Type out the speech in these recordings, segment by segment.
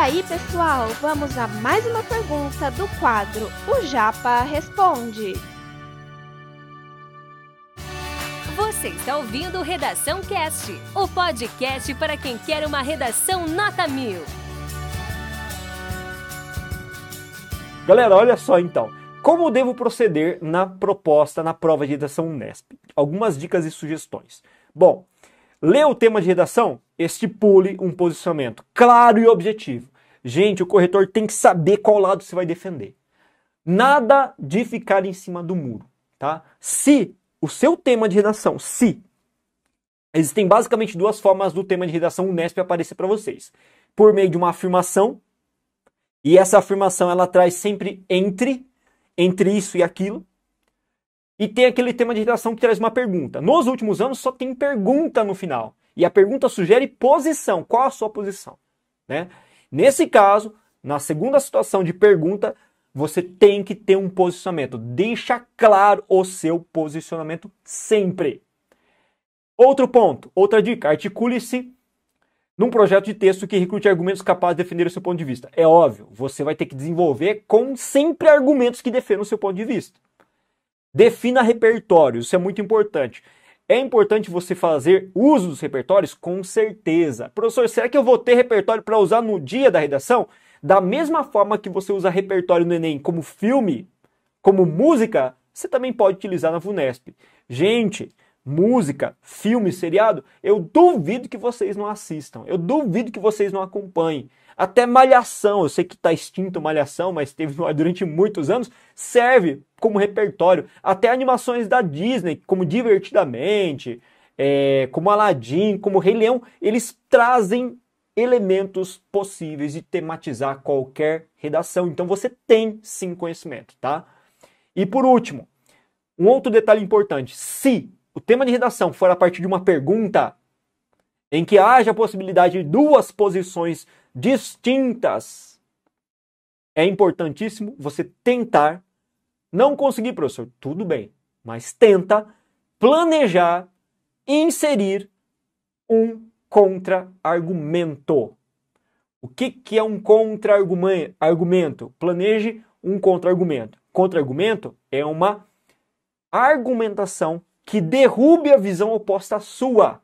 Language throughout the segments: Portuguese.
aí, pessoal, vamos a mais uma pergunta do quadro O Japa Responde. Você está ouvindo Redação Cast, o podcast para quem quer uma redação nota mil. Galera, olha só então. Como devo proceder na proposta, na prova de redação Unesp? Algumas dicas e sugestões. Bom, lê o tema de redação, estipule um posicionamento claro e objetivo. Gente, o corretor tem que saber qual lado você vai defender. Nada de ficar em cima do muro, tá? Se o seu tema de redação, se existem basicamente duas formas do tema de redação Unesp aparecer para vocês. Por meio de uma afirmação, e essa afirmação ela traz sempre entre, entre isso e aquilo. E tem aquele tema de redação que traz uma pergunta. Nos últimos anos só tem pergunta no final. E a pergunta sugere posição. Qual a sua posição? Né? Nesse caso, na segunda situação de pergunta, você tem que ter um posicionamento. Deixa claro o seu posicionamento sempre. Outro ponto, outra dica: articule-se num projeto de texto que recrute argumentos capazes de defender o seu ponto de vista. É óbvio, você vai ter que desenvolver com sempre argumentos que defendam o seu ponto de vista. Defina repertórios, isso é muito importante. É importante você fazer uso dos repertórios com certeza. Professor, será que eu vou ter repertório para usar no dia da redação? Da mesma forma que você usa repertório no Enem como filme, como música, você também pode utilizar na VUNESP. Gente, música, filme, seriado, eu duvido que vocês não assistam. Eu duvido que vocês não acompanhem. Até Malhação, eu sei que está extinto Malhação, mas teve durante muitos anos, serve como repertório. Até animações da Disney, como Divertidamente, é, como Aladdin, como Rei Leão, eles trazem elementos possíveis de tematizar qualquer redação. Então você tem sim conhecimento, tá? E por último, um outro detalhe importante: se o tema de redação for a partir de uma pergunta em que haja a possibilidade de duas posições distintas, é importantíssimo você tentar. Não conseguir, professor, tudo bem, mas tenta planejar inserir um contra-argumento. O que, que é um contra-argumento? Planeje um contra-argumento. Contra-argumento é uma argumentação que derrube a visão oposta à sua.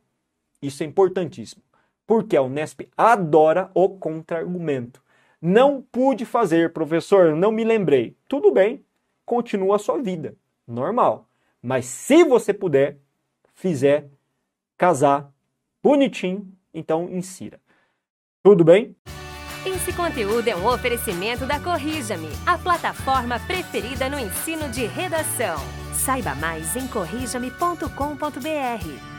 Isso é importantíssimo, porque a Unesp adora o contra-argumento. Não pude fazer, professor, não me lembrei. Tudo bem, continua a sua vida, normal. Mas se você puder, fizer, casar, bonitinho, então insira. Tudo bem? Esse conteúdo é um oferecimento da Corrija-me, a plataforma preferida no ensino de redação. Saiba mais em corrijame.com.br.